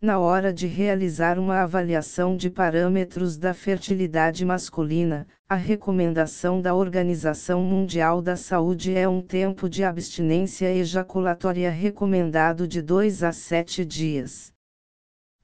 na hora de realizar uma avaliação de parâmetros da fertilidade masculina, a recomendação da Organização Mundial da Saúde é um tempo de abstinência ejaculatória recomendado de 2 a 7 dias.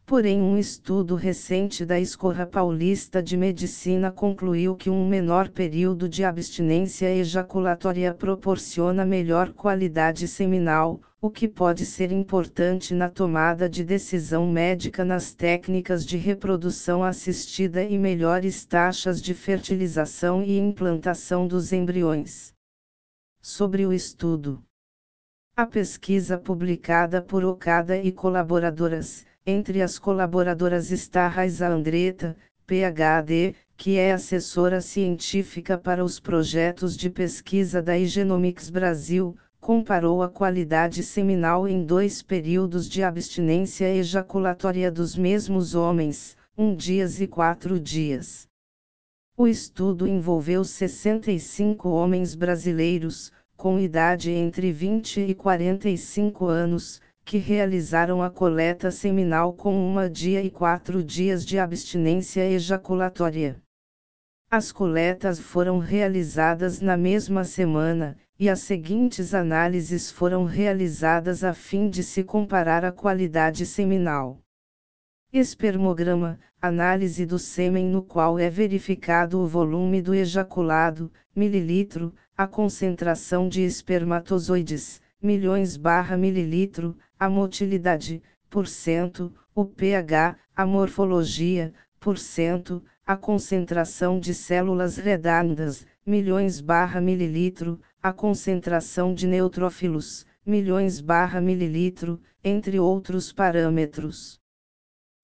Porém, um estudo recente da Escorra Paulista de Medicina concluiu que um menor período de abstinência ejaculatória proporciona melhor qualidade seminal, o que pode ser importante na tomada de decisão médica nas técnicas de reprodução assistida e melhores taxas de fertilização e implantação dos embriões. Sobre o estudo. A pesquisa publicada por Okada e colaboradoras entre as colaboradoras está Raiza Andretta, PhD, que é assessora científica para os projetos de pesquisa da Igenomics Brasil, comparou a qualidade seminal em dois períodos de abstinência ejaculatória dos mesmos homens, um dias e quatro dias. O estudo envolveu 65 homens brasileiros, com idade entre 20 e 45 anos, que realizaram a coleta seminal com uma dia e quatro dias de abstinência ejaculatória. As coletas foram realizadas na mesma semana, e as seguintes análises foram realizadas a fim de se comparar a qualidade seminal. Espermograma, análise do sêmen no qual é verificado o volume do ejaculado, mililitro, a concentração de espermatozoides, milhões barra mililitro, a motilidade, por cento, o pH, a morfologia, por cento, a concentração de células redondas, milhões barra mililitro, a concentração de neutrófilos, milhões barra mililitro, entre outros parâmetros.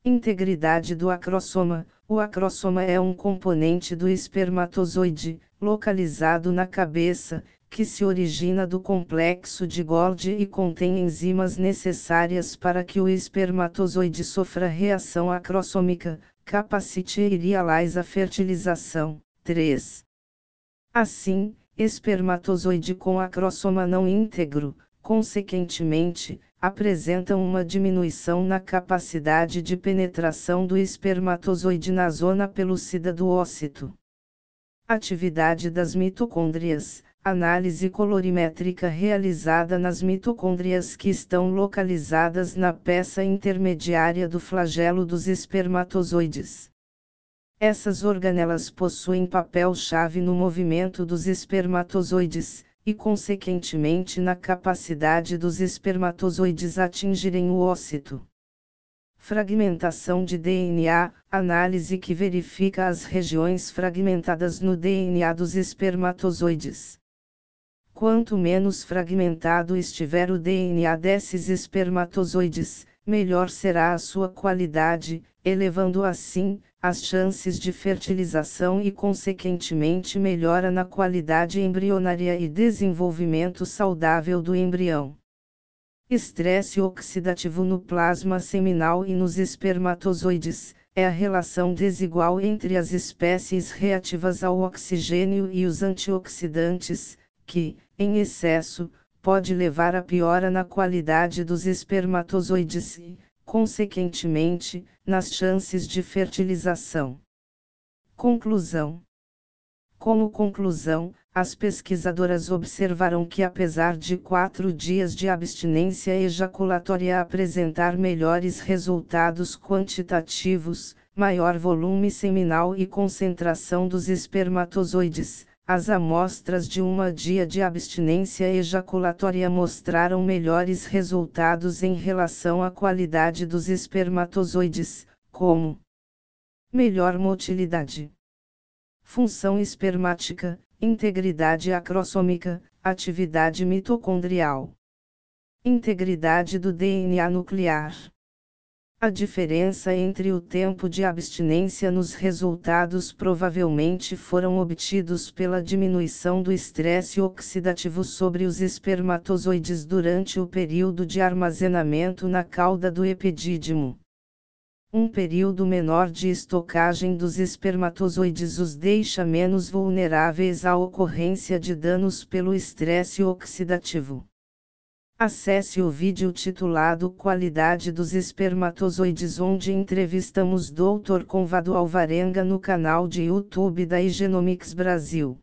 Integridade do acrossoma. O acrossoma é um componente do espermatozoide, localizado na cabeça, que se origina do complexo de Golgi e contém enzimas necessárias para que o espermatozoide sofra reação acrossômica, capacite e realize a fertilização. 3. Assim, espermatozoide com acrossoma não íntegro, consequentemente, apresentam uma diminuição na capacidade de penetração do espermatozoide na zona pelúcida do ócito. Atividade das mitocôndrias Análise colorimétrica realizada nas mitocôndrias que estão localizadas na peça intermediária do flagelo dos espermatozoides. Essas organelas possuem papel-chave no movimento dos espermatozoides, e consequentemente na capacidade dos espermatozoides atingirem o ócito. Fragmentação de DNA análise que verifica as regiões fragmentadas no DNA dos espermatozoides. Quanto menos fragmentado estiver o DNA desses espermatozoides, melhor será a sua qualidade, elevando assim as chances de fertilização e, consequentemente, melhora na qualidade embrionária e desenvolvimento saudável do embrião. Estresse oxidativo no plasma seminal e nos espermatozoides é a relação desigual entre as espécies reativas ao oxigênio e os antioxidantes que, em excesso, pode levar a piora na qualidade dos espermatozoides e, consequentemente, nas chances de fertilização. Conclusão: Como conclusão, as pesquisadoras observaram que, apesar de quatro dias de abstinência ejaculatória apresentar melhores resultados quantitativos, maior volume seminal e concentração dos espermatozoides, as amostras de uma dia de abstinência ejaculatória mostraram melhores resultados em relação à qualidade dos espermatozoides, como melhor motilidade, função espermática, integridade acrossômica, atividade mitocondrial, integridade do DNA nuclear. A diferença entre o tempo de abstinência nos resultados provavelmente foram obtidos pela diminuição do estresse oxidativo sobre os espermatozoides durante o período de armazenamento na cauda do epidídimo. Um período menor de estocagem dos espermatozoides os deixa menos vulneráveis à ocorrência de danos pelo estresse oxidativo. Acesse o vídeo titulado Qualidade dos espermatozoides onde entrevistamos Dr. Convado Alvarenga no canal de YouTube da Igenomics Brasil.